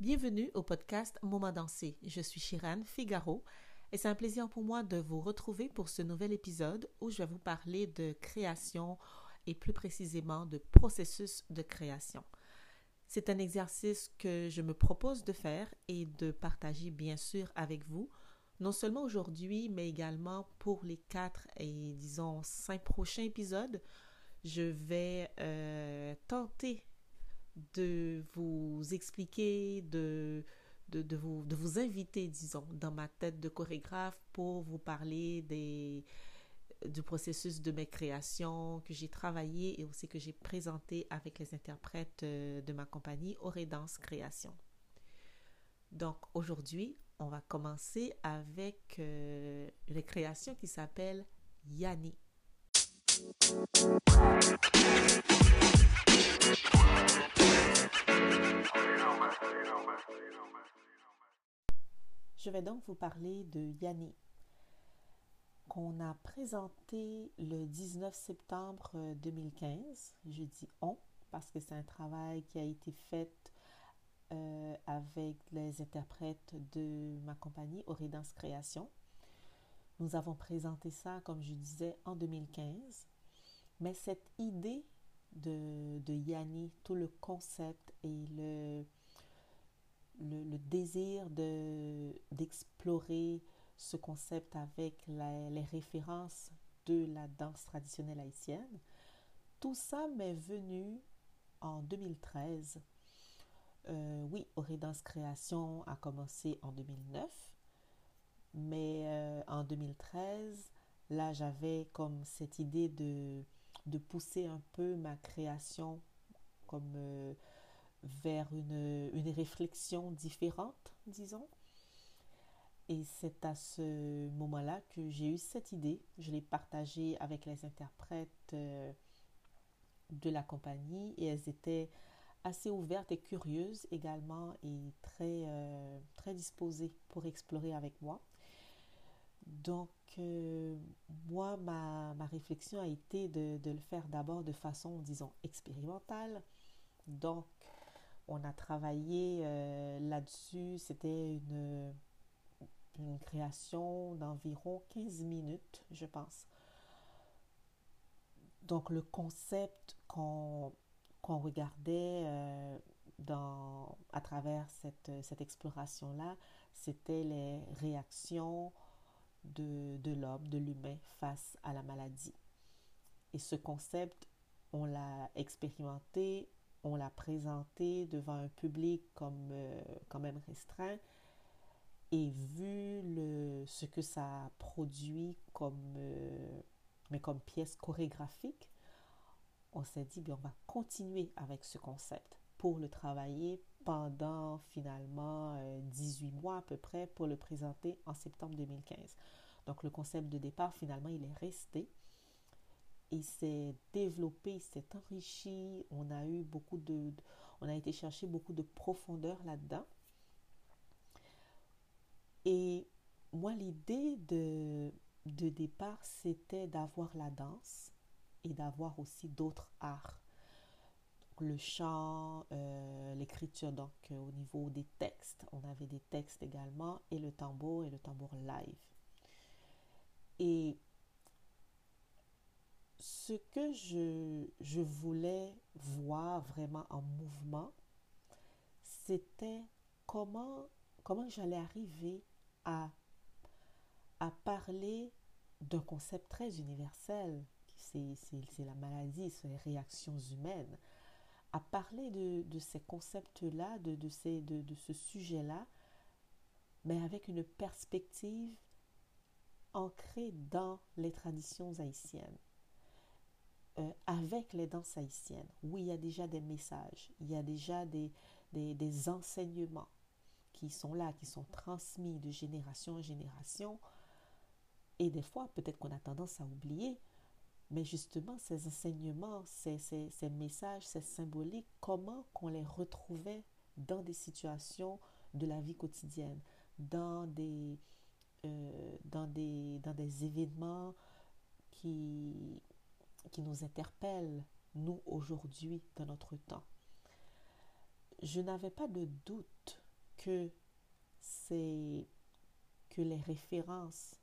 Bienvenue au podcast Moment dansé. Je suis Chiran Figaro et c'est un plaisir pour moi de vous retrouver pour ce nouvel épisode où je vais vous parler de création et plus précisément de processus de création. C'est un exercice que je me propose de faire et de partager bien sûr avec vous, non seulement aujourd'hui, mais également pour les quatre et disons cinq prochains épisodes. Je vais euh, tenter de vous expliquer, de, de, vous, de vous inviter, disons, dans ma tête de chorégraphe pour vous parler des, du processus de mes créations que j'ai travaillé et aussi que j'ai présenté avec les interprètes euh, de ma compagnie Aurédance Création. Donc aujourd'hui, on va commencer avec euh, une création qui s'appelle Yanni. Je vais donc vous parler de Yanni, qu'on a présenté le 19 septembre 2015. Je dis on parce que c'est un travail qui a été fait euh, avec les interprètes de ma compagnie Aurédance Création. Nous avons présenté ça, comme je disais, en 2015. Mais cette idée de, Yanni, tout le concept et le, le, désir d'explorer ce concept avec les références de la danse traditionnelle haïtienne, tout ça m'est venu en 2013. Euh, oui, Aurédance Création a commencé en 2009, mais euh, en 2013, là, j'avais comme cette idée de, de pousser un peu ma création comme euh, vers une, une, réflexion différente, disons. Et c'est à ce moment-là que j'ai eu cette idée. Je l'ai partagée avec les interprètes euh, de la compagnie et elles étaient assez ouvertes et curieuses également et très, euh, très disposées pour explorer avec moi. Donc, euh, moi, ma, ma, réflexion a été de, de le faire d'abord de façon, disons, expérimentale. Donc, on a travaillé euh, là-dessus. C'était une, une, création d'environ 15 minutes, je pense. Donc, le concept qu'on regardait euh, dans, à travers cette, cette exploration-là, c'était les réactions de, l'homme, de l'humain face à la maladie. Et ce concept, on l'a expérimenté on l'a présenté devant un public comme euh, quand même restreint et vu le, ce que ça produit comme, euh, mais comme pièce chorégraphique, on s'est dit, bien, on va continuer avec ce concept pour le travailler pendant finalement 18 euh, mois à peu près pour le présenter en septembre 2015. Donc le concept de départ, finalement, il est resté il s'est développé, il s'est enrichi. On a eu beaucoup de, on a été chercher beaucoup de profondeur là-dedans. Et moi, l'idée de, de départ, c'était d'avoir la danse et d'avoir aussi d'autres arts. Le chant, euh, l'écriture, donc euh, au niveau des textes, on avait des textes également, et le tambour et le tambour live. Et ce que je, je voulais voir vraiment en mouvement, c'était comment, comment j'allais arriver à, à parler d'un concept très universel, c'est la maladie, c'est les réactions humaines, à parler de, ces concepts-là, de, ce sujet-là, mais avec une perspective ancrée dans les traditions haïtiennes. Euh, avec les danses haïtiennes. Oui, il y a déjà des messages, il y a déjà des, enseignements qui sont là, qui sont transmis de génération en génération. Et des fois, peut-être qu'on a tendance à oublier, mais justement, ces enseignements, ces, ces, messages, ces symboliques, comment qu'on les retrouvait dans des situations de la vie quotidienne, dans des, euh, dans des, dans des événements qui, qui nous interpelle, nous, aujourd'hui, dans notre temps? Je n'avais pas de doute que que les références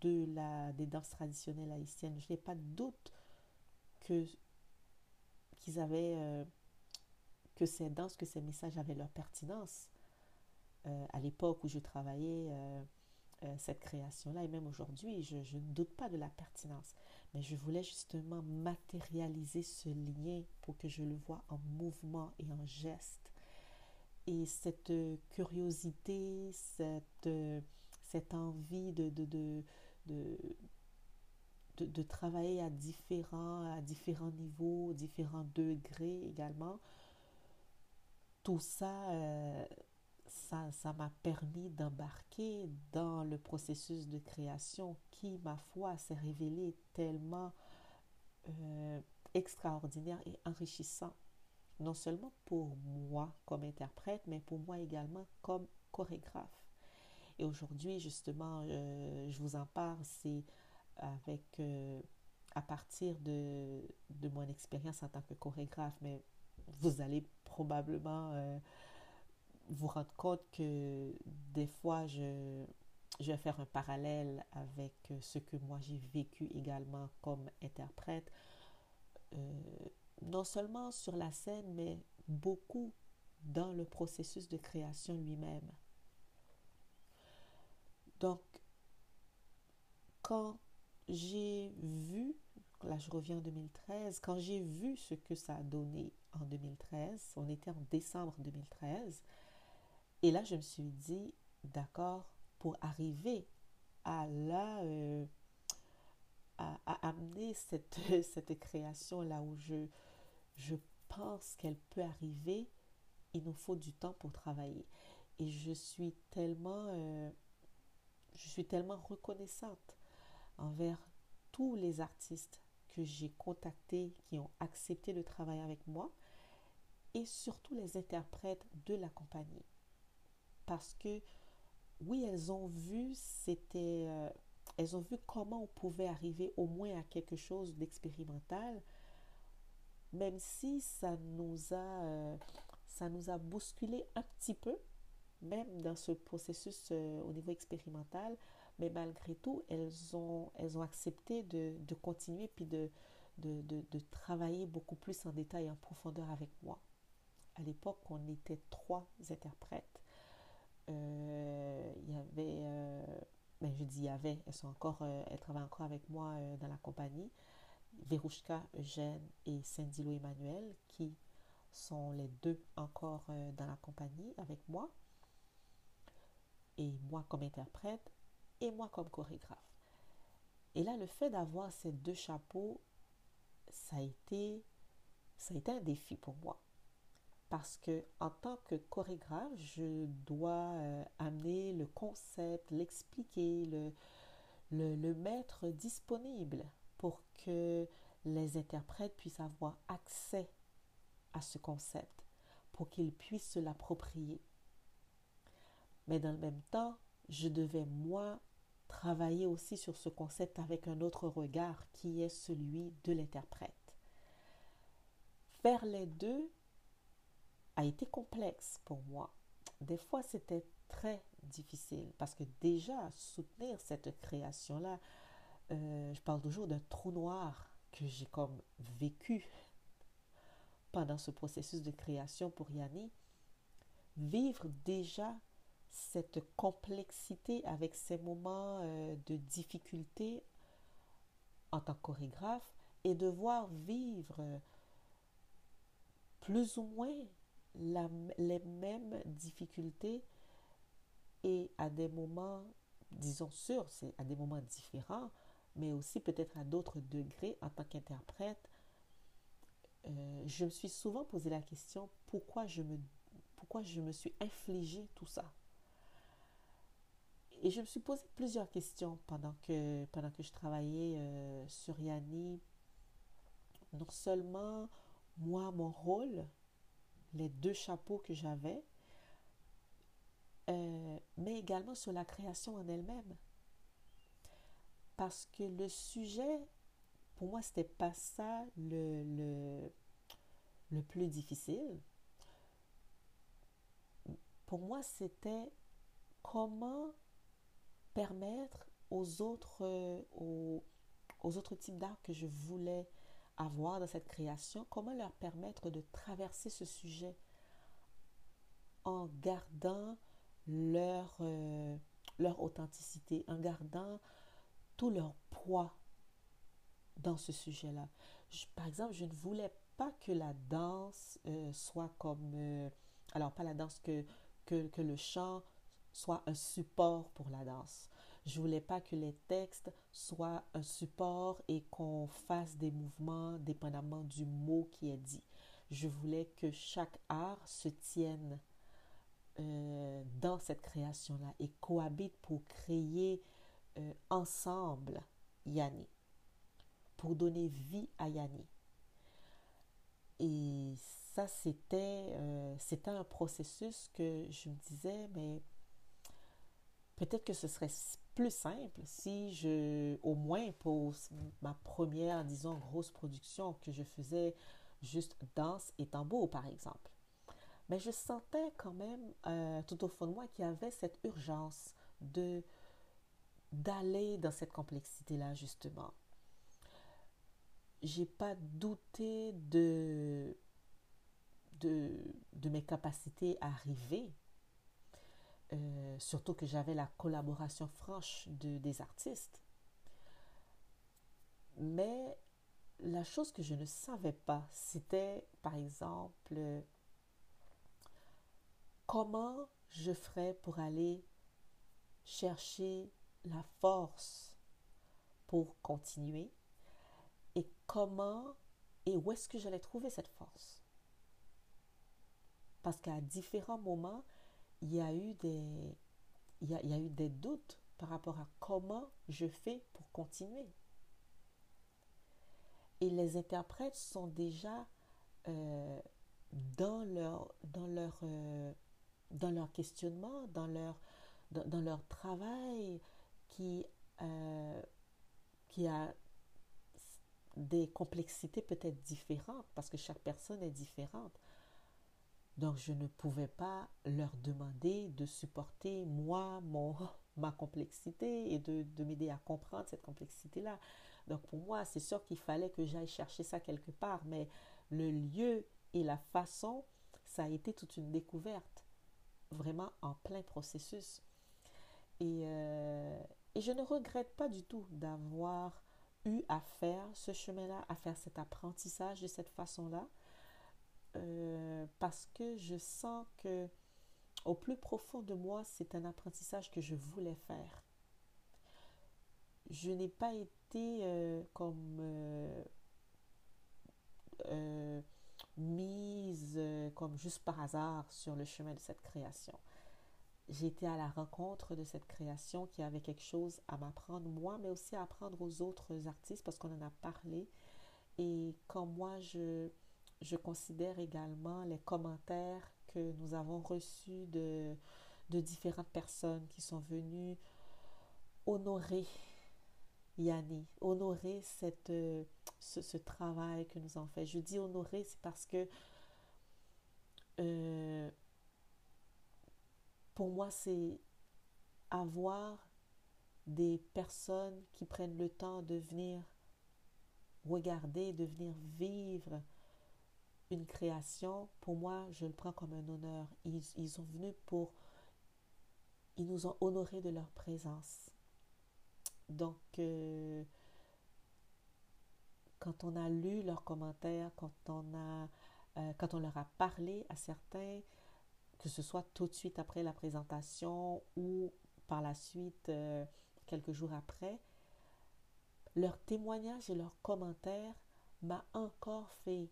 de la, des danses traditionnelles haïtiennes, je n'ai pas de doute que qu'ils avaient euh, que ces danses, que ces messages avaient leur pertinence. Euh, à l'époque où je travaillais euh, cette création-là, et même aujourd'hui, je, je, ne doute pas de la pertinence. Mais je voulais justement matérialiser ce lien pour que je le vois en mouvement et en geste. Et cette curiosité, cette, cette envie de, travailler à différents, à différents niveaux, différents degrés également, tout ça, euh, ça, ça m'a permis d'embarquer dans le processus de création qui, ma foi, s'est révélé tellement euh, extraordinaire et enrichissant. Non seulement pour moi comme interprète, mais pour moi également comme chorégraphe. Et aujourd'hui, justement, euh, je vous en parle, c'est avec, euh, à partir de, de mon expérience en tant que chorégraphe, mais vous allez probablement euh, vous rendre compte que des fois, je, je vais faire un parallèle avec ce que moi j'ai vécu également comme interprète, non seulement sur la scène, mais beaucoup dans le processus de création lui-même. Donc, quand j'ai vu, là je reviens en 2013, quand j'ai vu ce que ça a donné en 2013, on était en décembre 2013, et là je me suis dit, d'accord, pour arriver à la... Euh, à, amener cette, cette création là où je, je pense qu'elle peut arriver, il nous faut du temps pour travailler. Et je suis tellement... Euh, je suis tellement reconnaissante envers tous les artistes que j'ai contactés, qui ont accepté de travailler avec moi, et surtout les interprètes de la compagnie. Parce que oui, elles ont vu, c'était, euh, elles ont vu comment on pouvait arriver au moins à quelque chose d'expérimental, même si ça nous a, euh, ça nous a bousculé un petit peu, même dans ce processus euh, au niveau expérimental, mais malgré tout, elles ont, elles ont accepté de, de continuer puis de, de, de, travailler beaucoup plus en détail, en profondeur avec moi. À l'époque, on était trois interprètes. Euh, il y avait, euh, ben je dis il y avait, elles, sont encore, elles travaillent encore avec moi dans la compagnie. Verouchka, Eugène et Cindy Emmanuel, qui sont les deux encore dans la compagnie avec moi et moi comme interprète et moi comme chorégraphe. Et là, le fait d'avoir ces deux chapeaux, ça a été, ça a été un défi pour moi. Parce que en tant que chorégraphe, je dois euh, amener le concept, l'expliquer, le, le, le mettre disponible pour que les interprètes puissent avoir accès à ce concept, pour qu'ils puissent se l'approprier. Mais dans le même temps, je devais, moi, travailler aussi sur ce concept avec un autre regard qui est celui de l'interprète. Faire les deux a été complexe pour moi. Des fois, c'était très difficile parce que déjà, soutenir cette création-là, euh, je parle toujours d'un trou noir que j'ai comme vécu pendant ce processus de création pour Yanni. Vivre déjà cette complexité avec ces moments euh, de difficulté en tant que chorégraphe et devoir vivre plus ou moins les mêmes difficultés et à des moments, disons sûrs, c'est à des moments différents, mais aussi peut-être à d'autres degrés en tant qu'interprète. Euh, je me suis souvent posé la question pourquoi je me, pourquoi je me suis infligé tout ça? Et je me suis posé plusieurs questions pendant que, pendant que je travaillais euh, sur Yanni. Non seulement moi, mon rôle, les deux chapeaux que j'avais, euh, mais également sur la création en elle-même. parce que le sujet, pour moi, c'était pas ça le, le, le plus difficile. Pour moi, c'était comment permettre aux autres, euh, aux, aux autres types d'art que je voulais avoir dans cette création, comment leur permettre de traverser ce sujet en gardant leur, euh, leur authenticité, en gardant tout leur poids dans ce sujet-là. Par exemple, je ne voulais pas que la danse euh, soit comme... Alors, pas la danse, que, que, que, le chant soit un support pour la danse. Je voulais pas que les textes soient un support et qu'on fasse des mouvements dépendamment du mot qui est dit. Je voulais que chaque art se tienne euh, dans cette création-là et cohabitent pour créer euh, ensemble Yanni, pour donner vie à Yanni. Et ça, c'était euh, un processus que je me disais, mais peut-être que ce serait plus simple si je, au moins pour ma première, disons, grosse production que je faisais juste danse et tambour, par exemple mais je sentais quand même euh, tout au fond de moi qu'il y avait cette urgence de d'aller dans cette complexité-là, justement. J'ai pas douté de, de, de, mes capacités à arriver, euh, surtout que j'avais la collaboration franche de, des artistes. Mais la chose que je ne savais pas, c'était, par exemple, comment je ferais pour aller chercher la force pour continuer et comment et où est-ce que j'allais trouver cette force. Parce qu'à différents moments, il y a eu des, il y a, il y a eu des doutes par rapport à comment je fais pour continuer. Et les interprètes sont déjà euh, dans leur, dans leur euh, dans leur questionnement, dans leur, dans, leur travail qui, euh, qui a des complexités peut-être différentes parce que chaque personne est différente. Donc je ne pouvais pas leur demander de supporter moi, mon, ma complexité et de, de m'aider à comprendre cette complexité-là. Donc pour moi, c'est sûr qu'il fallait que j'aille chercher ça quelque part, mais le lieu et la façon, ça a été toute une découverte vraiment en plein processus. Et, euh, et je ne regrette pas du tout d'avoir eu à faire ce chemin-là, à faire cet apprentissage de cette façon-là, euh, parce que je sens que au plus profond de moi, c'est un apprentissage que je voulais faire. Je n'ai pas été euh, comme mise euh, comme juste par hasard sur le chemin de cette création. J'ai été à la rencontre de cette création qui avait quelque chose à m'apprendre moi, mais aussi à apprendre aux autres artistes parce qu'on en a parlé. Et quand moi, je, je considère également les commentaires que nous avons reçus de, de différentes personnes qui sont venues honorer Yanni, honorer cette, euh, ce, travail que nous avons fait. Je dis honorer, c'est parce que euh, pour moi, c'est avoir des personnes qui prennent le temps de venir regarder, de venir vivre une création, pour moi, je le prends comme un honneur. Ils, ils sont venus pour... Ils nous ont honorés de leur présence. Donc, euh, quand on a lu leurs commentaires, quand on, a, euh, quand on leur a parlé à certains, que ce soit tout de suite après la présentation ou par la suite euh, quelques jours après, leur témoignage et leurs commentaires m'a encore fait,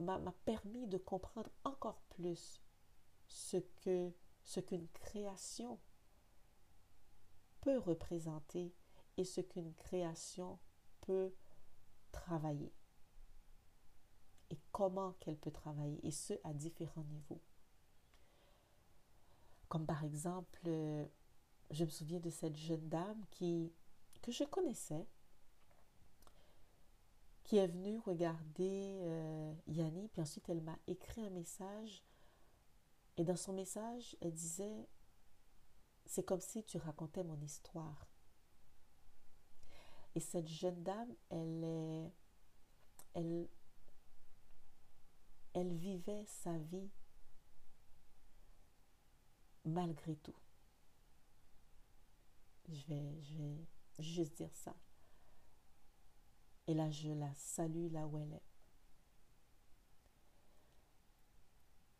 m'a permis de comprendre encore plus ce que ce qu'une création peut représenter et ce qu'une création peut travailler et comment qu'elle peut travailler et ce à différents niveaux. Comme par exemple, euh, je me souviens de cette jeune dame que je connaissais, qui est venue regarder euh, Yanni, puis ensuite elle m'a écrit un message. Et dans son message, elle disait, c'est comme si tu racontais mon histoire. Et cette jeune dame, elle est, elle, elle vivait sa vie malgré tout. Je vais, je vais juste dire ça. Et là, je la salue là où elle est.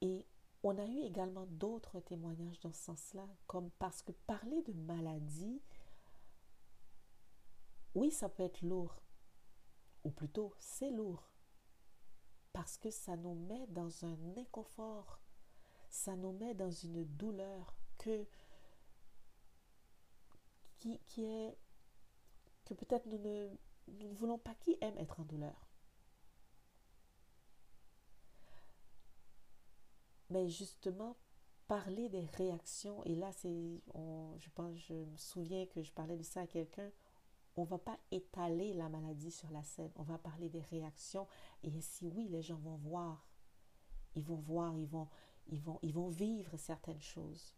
Et on a eu également d'autres témoignages dans ce sens-là, comme parce que parler de maladie, oui, ça peut être lourd, ou plutôt c'est lourd, parce que ça nous met dans un inconfort, ça nous met dans une douleur que qui, qui est que peut-être nous ne nous ne voulons pas qui aime être en douleur. Mais justement, parler des réactions, et là, c'est, je pense, je me souviens que je parlais de ça à quelqu'un, on va pas étaler la maladie sur la scène, on va parler des réactions, et ainsi, oui, les gens vont voir, ils vont voir, ils vont, ils vont, ils vont vivre certaines choses.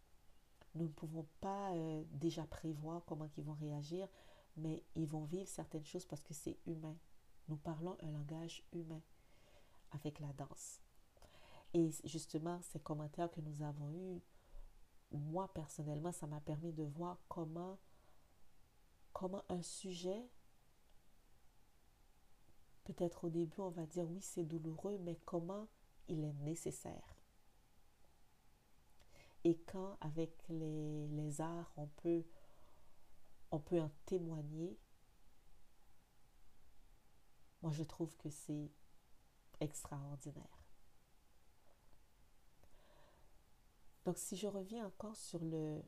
Nous ne pouvons pas euh, déjà prévoir comment ils vont réagir, mais ils vont vivre certaines choses parce que c'est humain. Nous parlons un langage humain avec la danse. Et justement, ces commentaires que nous avons eus, moi personnellement, ça m'a permis de voir comment, comment un sujet, peut-être au début on va dire oui c'est douloureux, mais comment il est nécessaire. Et quand avec les, les arts on peut on peut en témoigner. Moi, je trouve que c'est extraordinaire. Donc, si je reviens encore sur le,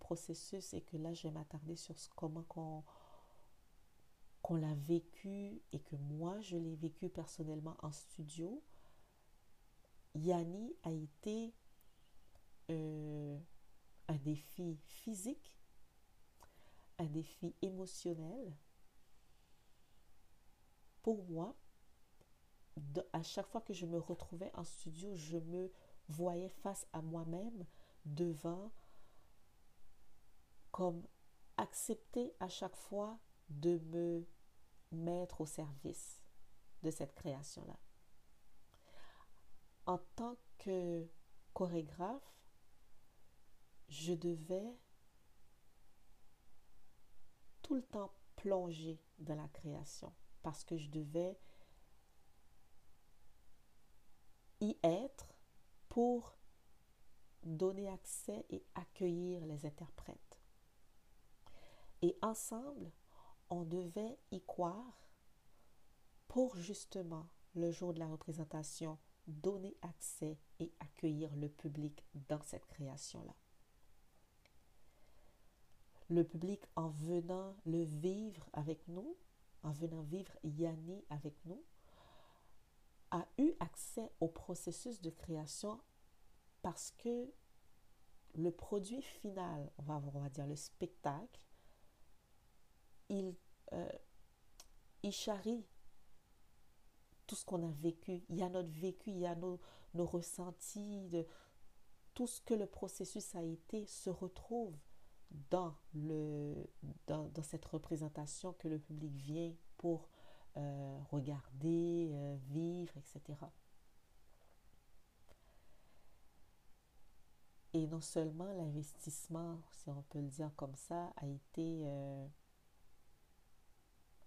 processus et que là, je vais m'attarder sur comment qu'on qu'on l'a vécu et que moi, je l'ai vécu personnellement en studio, Yanni a été euh, un défi physique un défi émotionnel. Pour moi, à chaque fois que je me retrouvais en studio, je me voyais face à moi-même devant comme accepter à chaque fois de me mettre au service de cette création-là. En tant que chorégraphe, je devais le temps plongé dans la création parce que je devais y être pour donner accès et accueillir les interprètes. Et ensemble, on devait y croire pour justement le jour de la représentation donner accès et accueillir le public dans cette création-là le public en venant le vivre avec nous, en venant vivre Yanni avec nous, a eu accès au processus de création parce que le produit final, on va, dire le spectacle, il, euh, il charrie tout ce qu'on a vécu. Il y a notre vécu, il y a nos, ressentis, tout ce que le processus a été se retrouve dans, le, dans, cette représentation que le public vient pour euh, regarder, euh, vivre, etc. Et non seulement l'investissement, si on peut le dire comme ça, a été, euh,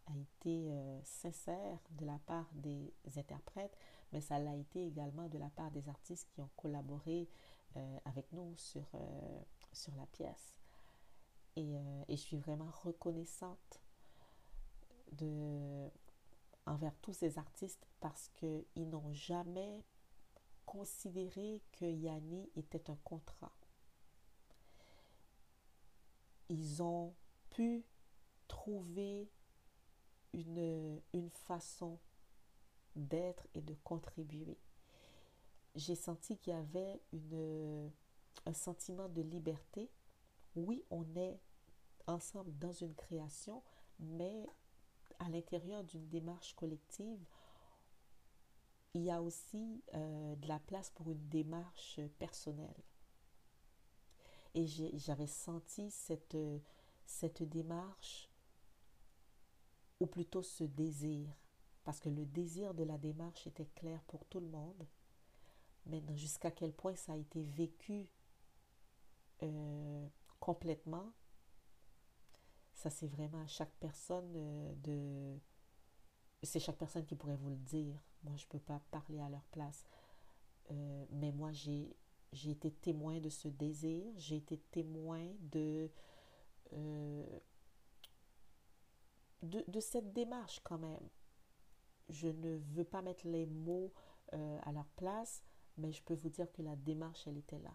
a été sincère de la part des interprètes, mais ça l'a été également de la part des artistes qui ont collaboré avec nous sur, sur la pièce. Euh, et, je suis vraiment reconnaissante de, envers tous ces artistes parce qu'ils n'ont jamais considéré que Yanni était un contrat. Ils ont pu trouver une, une façon d'être et de contribuer. J'ai senti qu'il y avait une, un sentiment de liberté oui, on est ensemble dans une création, mais à l'intérieur d'une démarche collective, il y a aussi euh, de la place pour une démarche personnelle. Et j'avais senti cette, cette démarche, ou plutôt ce désir, parce que le désir de la démarche était clair pour tout le monde. Mais jusqu'à quel point ça a été vécu euh, complètement, ça c'est vraiment à chaque personne euh, de... C'est chaque personne qui pourrait vous le dire. Moi, je ne peux pas parler à leur place. Euh, mais moi, j'ai j'ai été témoin de ce désir, j'ai été témoin de, de, de, cette démarche quand même. Je ne veux pas mettre les mots à leur place, mais je peux vous dire que la démarche, elle était là.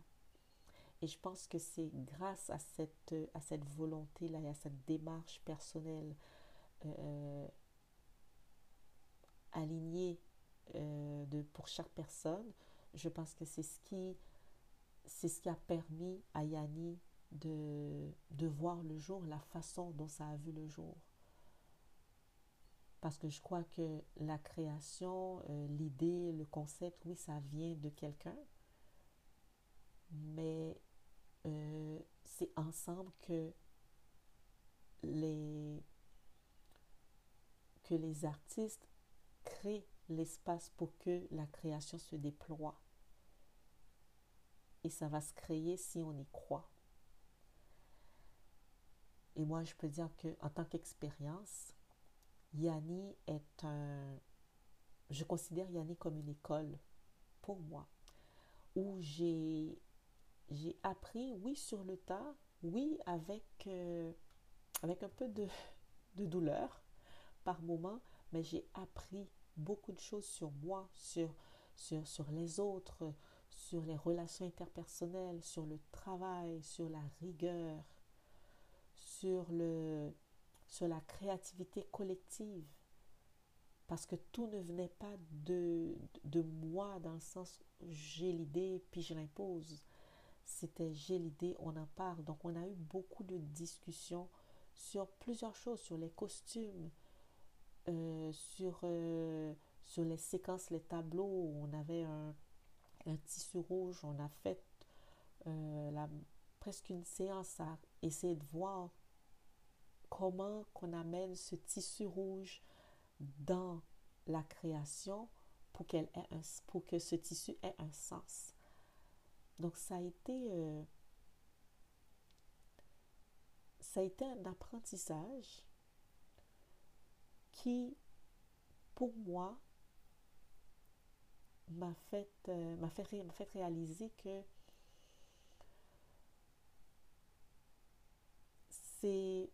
Et je pense que c'est grâce à cette, à cette volonté-là et à cette démarche personnelle euh, alignée euh, de, pour chaque personne, je pense que c'est ce qui, c'est ce qui a permis à Yanni de, de voir le jour, la façon dont ça a vu le jour. Parce que je crois que la création, euh, l'idée, le concept, oui, ça vient de quelqu'un. Mais euh, c'est ensemble que les, que les artistes créent l'espace pour que la création se déploie. Et ça va se créer si on y croit. Et moi, je peux dire que en tant qu'expérience, Yanni est un... Je considère Yanni comme une école pour moi, où j'ai j'ai appris, oui, sur le tas, oui, avec, euh, avec un peu de, de douleur par moment, mais j'ai appris beaucoup de choses sur moi, sur, sur, sur les autres, sur les relations interpersonnelles, sur le travail, sur la rigueur, sur, le, sur la créativité collective. Parce que tout ne venait pas de, de moi dans le sens j'ai l'idée puis je l'impose c'était j'ai l'idée, on en parle. Donc on a eu beaucoup de discussions sur plusieurs choses, sur les costumes, euh, sur, euh, sur les séquences, les tableaux. On avait un, tissu rouge, on a fait euh, presque une séance à essayer de voir comment qu'on amène ce tissu rouge dans la création pour, qu'elle ait un, pour que ce tissu ait un sens. Donc ça a été, euh, ça a été un apprentissage qui, pour moi, m'a fait, euh, réaliser que c'est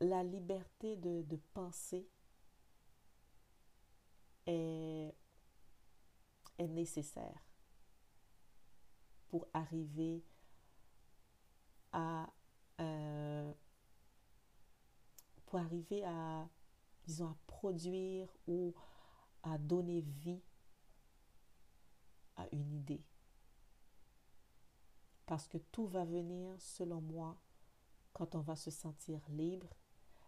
la liberté de, de penser est, est nécessaire pour arriver à euh, pour arriver à disons à produire ou à donner vie à une idée. Parce que tout va venir selon moi quand on va se sentir libre.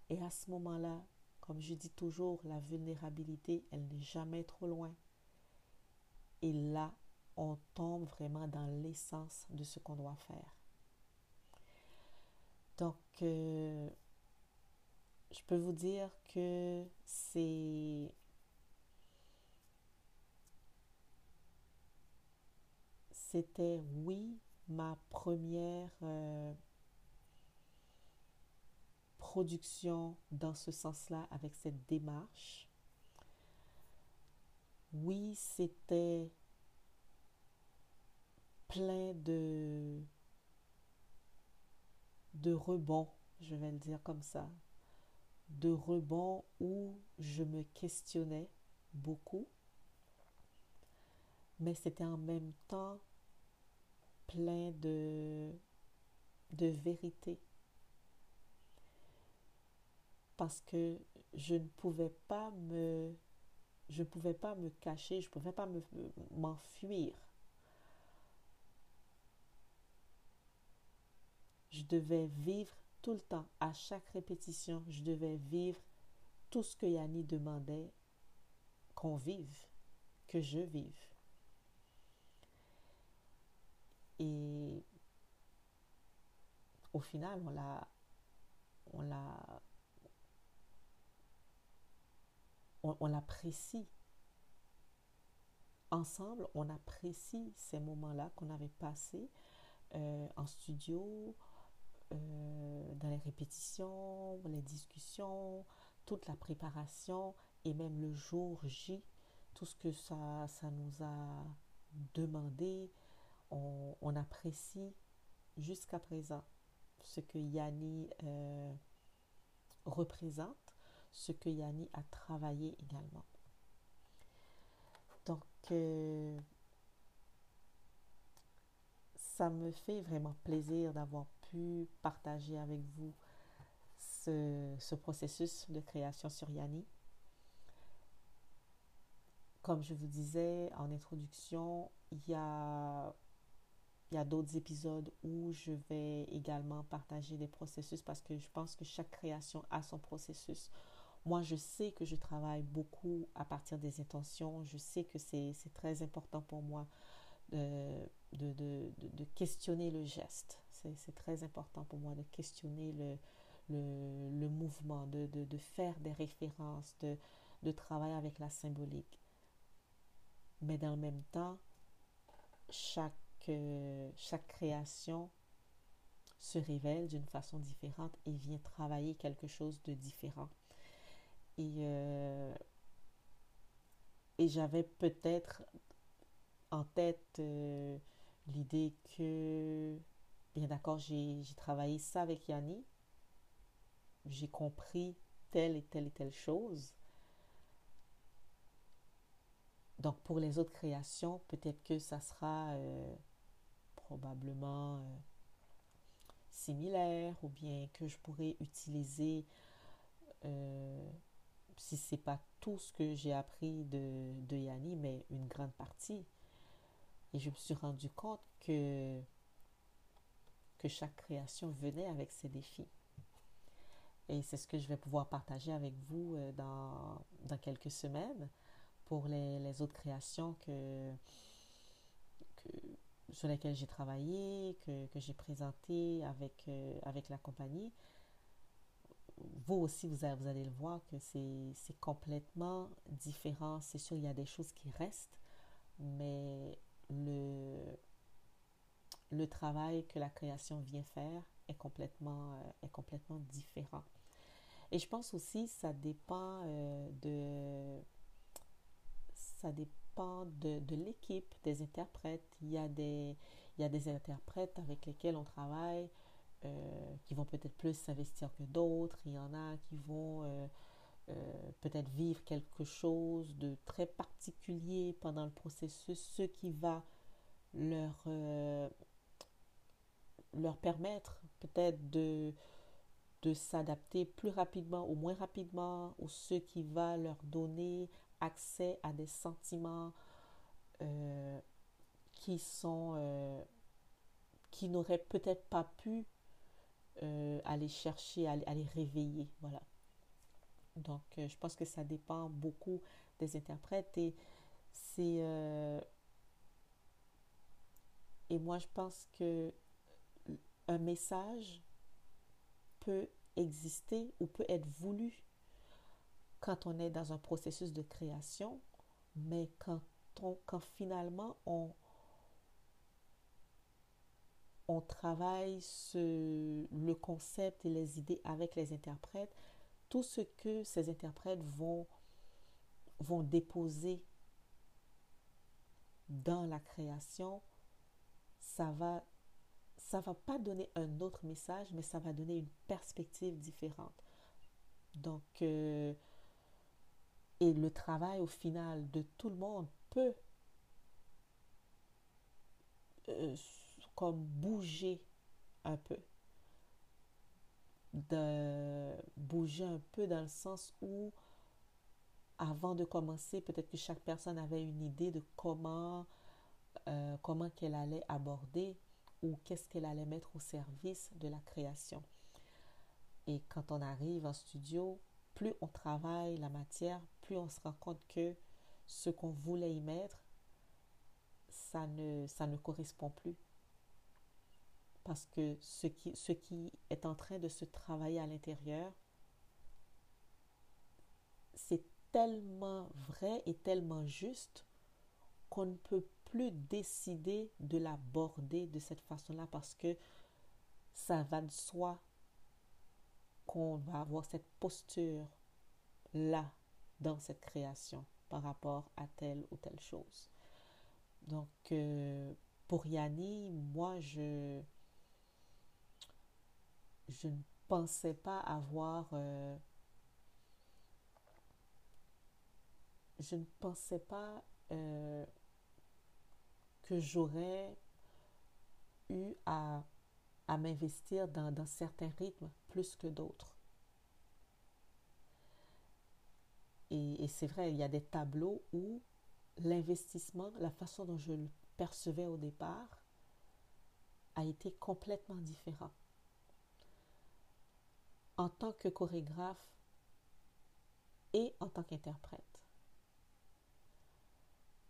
Et à ce moment-là comme je dis toujours la vulnérabilité elle n'est jamais trop loin. Et là on tombe vraiment dans l'essence de ce qu'on doit faire. Donc, euh, je peux vous dire que c'est... C'était, oui, ma première euh, production dans ce sens-là avec cette démarche. Oui, c'était plein de, de rebonds, je vais le dire comme ça, de rebonds où je me questionnais beaucoup, mais c'était en même temps plein de, de vérité. Parce que je ne pouvais pas me je ne pouvais pas me cacher, je ne pouvais pas m'enfuir je devais vivre tout le temps, à chaque répétition, je devais vivre tout ce que Yanni demandait qu'on vive, que je vive. Et au final, on l'a, on l'a, on, l'apprécie. Ensemble, on apprécie ces moments-là qu'on avait passés euh, en studio, euh, dans les répétitions, les discussions, toute la préparation et même le jour J, tout ce que ça, ça nous a demandé, on, apprécie jusqu'à présent ce que Yanni euh, représente, ce que Yanni a travaillé également. Donc, euh, ça me fait vraiment plaisir d'avoir partager avec vous ce, ce, processus de création sur Yanni. Comme je vous disais en introduction, il y a d'autres épisodes où je vais également partager des processus parce que je pense que chaque création a son processus. Moi, je sais que je travaille beaucoup à partir des intentions. Je sais que c'est très important pour moi de questionner le geste. C'est très important pour moi de questionner le, le, mouvement, de, faire des références, de travailler avec la symbolique. Mais dans le même temps, chaque que chaque création se révèle d'une façon différente et vient travailler quelque chose de différent. Et, euh, et j'avais peut-être en tête euh, l'idée que, bien d'accord, j'ai travaillé ça avec Yanni, j'ai compris telle et telle et telle chose, donc pour les autres créations, peut-être que ça sera euh, probablement euh, similaire ou bien que je pourrais utiliser euh, si c'est pas tout ce que j'ai appris de, de Yanni, mais une grande partie. Et je me suis rendu compte que, que chaque création venait avec ses défis. Et c'est ce que je vais pouvoir partager avec vous euh, dans, dans quelques semaines pour les, les autres créations que, que, sur lesquels j'ai travaillé, que, que j'ai présenté avec, euh, avec la compagnie, vous aussi, vous, vous allez le voir que c'est complètement différent. C'est sûr, il y a des choses qui restent, mais le, le travail que la création vient faire est complètement, euh, est complètement différent. Et je pense aussi ça dépend euh, de ça dépend de, de l'équipe, des interprètes. Il y, a des, il y a des interprètes avec lesquels on travaille euh, qui vont peut-être plus s'investir que d'autres. Il y en a qui vont peut-être vivre quelque chose de très particulier pendant le processus, ce qui va leur, leur permettre peut-être de, de s'adapter plus rapidement ou moins rapidement, ou ce qui va leur donner accès à des sentiments euh, qui sont euh, qui n'auraient peut-être pas pu euh, aller chercher, aller, aller, réveiller. Voilà. Donc, je pense que ça dépend beaucoup des interprètes et c'est et moi je pense que un message peut exister ou peut être voulu quand on est dans un processus de création, mais quand, on, quand finalement on, on travaille ce, le concept et les idées avec les interprètes, tout ce que ces interprètes vont, vont déposer dans la création, ça va ça va pas donner un autre message, mais ça va donner une perspective différente. Donc, euh, et le travail au final de tout le monde peut euh, comme bouger un peu. De bouger un peu dans le sens où avant de commencer, peut-être que chaque personne avait une idée de comment, euh, comment qu'elle allait aborder ou qu'est-ce qu'elle allait mettre au service de la création. Et quand on arrive en studio, plus on travaille la matière, plus on se rend compte que ce qu'on voulait y mettre, ça ne, correspond plus. Parce que ce qui, ce qui est en train de se travailler à l'intérieur, c'est tellement vrai et tellement juste qu'on ne peut plus décider de l'aborder de cette façon-là parce que ça va de soi qu'on va avoir cette posture là dans cette création par rapport à telle ou telle chose. Donc, euh, pour Yanni, moi, je, ne pensais pas avoir... Euh, je ne pensais pas euh, que j'aurais eu à, à m'investir dans, dans certains rythmes plus que d'autres. Et, et c'est vrai, il y a des tableaux où l'investissement, la façon dont je le percevais au départ, a été complètement différent. En tant que chorégraphe et en tant qu'interprète.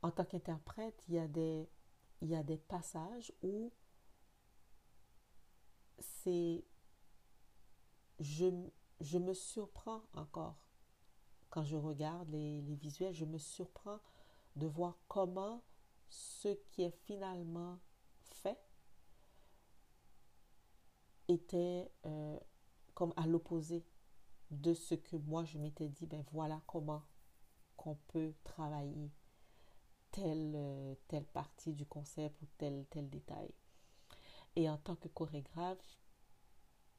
En tant qu'interprète, il y a des, il y a des passages où c'est je, me surprends encore. Quand je regarde les, les, visuels, je me surprends de voir comment ce qui est finalement fait était euh, comme à l'opposé de ce que moi je m'étais dit, ben voilà comment qu'on peut travailler telle, euh, telle partie du concept ou tel, tel détail. Et en tant que chorégraphe,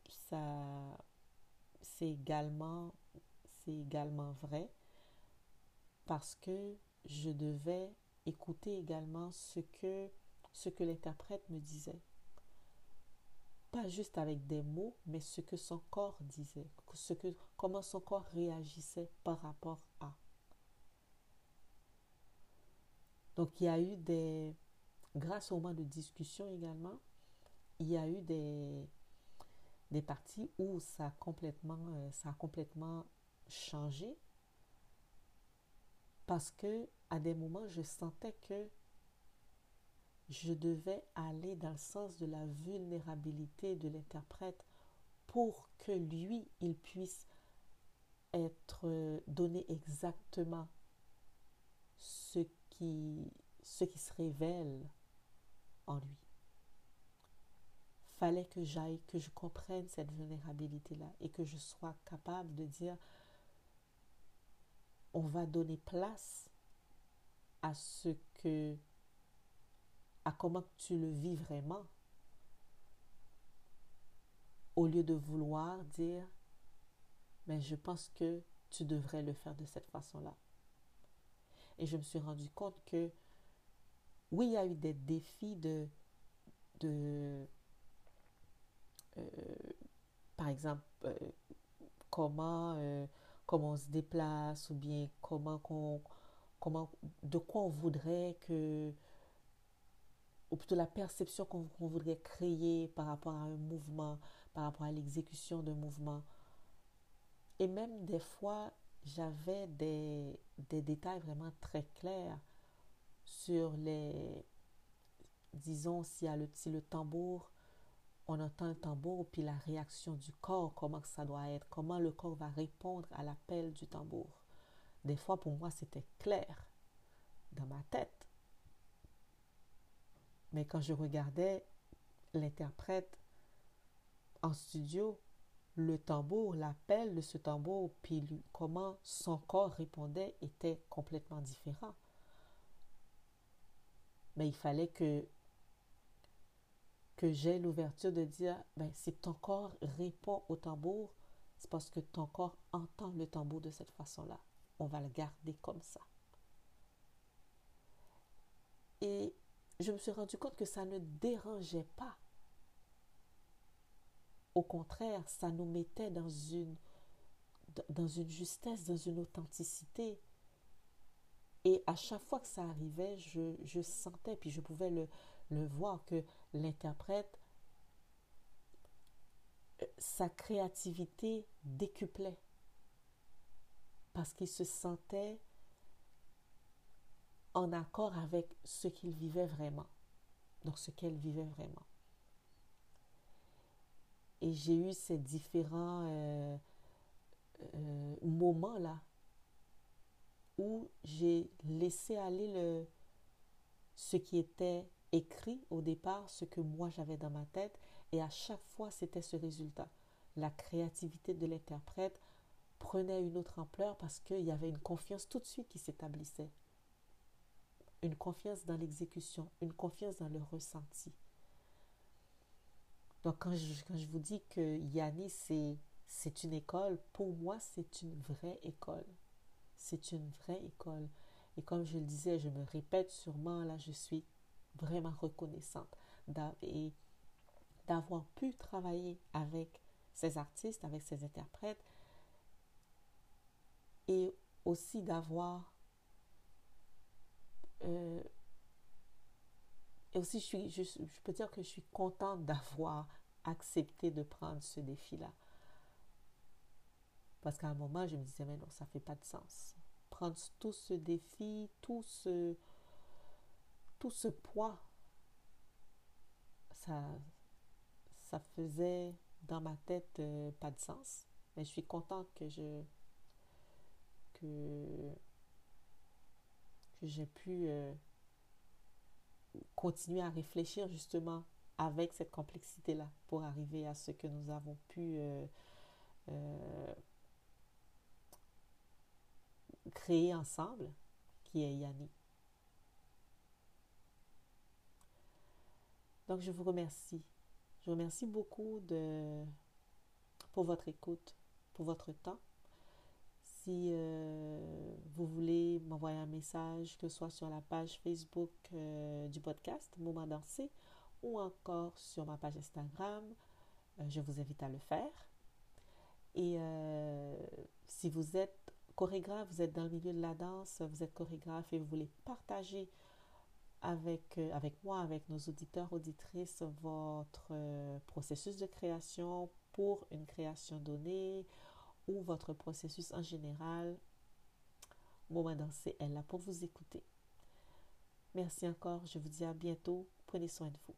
ça, c'est également, c'est également vrai parce que je devais écouter également ce que, ce que l'interprète me disait. Pas juste avec des mots, mais ce que son corps disait, ce que, comment son corps réagissait par rapport à. Donc il y a eu des, grâce au moment de discussion également, il y a eu des, des parties où ça a complètement, euh, ça a complètement changé. Parce que à des moments je sentais que je devais aller dans le sens de la vulnérabilité de l'interprète pour que lui il puisse être euh, donné exactement ce ce qui se révèle en lui. Fallait que j'aille, que je comprenne cette vulnérabilité-là et que je sois capable de dire, on va donner place à ce que, à comment tu le vis vraiment, au lieu de vouloir dire, mais je pense que tu devrais le faire de cette façon-là. Et je me suis rendu compte que oui, il y a eu des défis de, de euh, par exemple, euh, comment, euh, comment on se déplace ou bien comment, comment de quoi on voudrait que, ou plutôt la perception qu'on, qu'on voudrait créer par rapport à un mouvement, par rapport à l'exécution d'un mouvement. Et même des fois, j'avais des, des détails vraiment très clairs sur les, disons, si, le, si le tambour, on entend un tambour, puis la réaction du corps, comment ça doit être, comment le corps va répondre à l'appel du tambour. Des fois, pour moi, c'était clair dans ma tête. Mais quand je regardais l'interprète en studio, le tambour, l'appel de ce tambour, puis comment son corps répondait était complètement différent. Mais il fallait que, que j'ai l'ouverture de dire, ben, si ton corps répond au tambour, c'est parce que ton corps entend le tambour de cette façon-là. On va le garder comme ça. Et je me suis rendu compte que ça ne dérangeait pas au contraire, ça nous mettait dans une, justesse, dans une authenticité. Et à chaque fois que ça arrivait, je, je sentais, puis je pouvais le, le voir, que l'interprète, euh, sa créativité décuplait parce qu'il se sentait en accord avec ce qu'il vivait vraiment, donc ce qu'elle vivait vraiment. Et j'ai eu ces différents euh, euh, moments-là où j'ai laissé aller le, ce qui était écrit au départ, ce que moi j'avais dans ma tête, et à chaque fois c'était ce résultat. La créativité de l'interprète prenait une autre ampleur parce qu'il y avait une confiance tout de suite qui s'établissait. Une confiance dans l'exécution, une confiance dans le ressenti. Donc quand je, quand je vous dis que Yanni, c'est, une école, pour moi, c'est une vraie école. C'est une vraie école. Et comme je le disais, je me répète sûrement, là, je suis vraiment reconnaissante d'avoir pu travailler avec ces artistes, avec ces interprètes, et aussi d'avoir euh, et aussi je, suis, je, peux dire que je suis contente d'avoir accepté de prendre ce défi-là. Parce qu'à un moment, je me disais, mais non, ça ne fait pas de sens. Prendre tout ce défi, tout ce, tout ce poids, ça, ça faisait dans ma tête euh, pas de sens. Mais je suis contente que je que, que j'ai pu euh, continuer à réfléchir justement avec cette complexité-là pour arriver à ce que nous avons pu euh, euh, créer ensemble, qui est Yanni. Donc, je vous remercie. Je vous remercie beaucoup de, pour votre écoute, pour votre temps. Si euh, vous voulez m'envoyer un message, que ce soit sur la page Facebook euh, du podcast Moment Dansé ou encore sur ma page Instagram, euh, je vous invite à le faire. Et si vous êtes chorégraphe, vous êtes dans le milieu de la danse, vous êtes chorégraphe et vous voulez partager avec, avec moi, avec nos auditeurs, auditrices, votre processus de création pour une création donnée ou votre processus en général, Moment Dansé est là pour vous écouter. Merci encore, je vous dis à bientôt. Prenez soin de vous.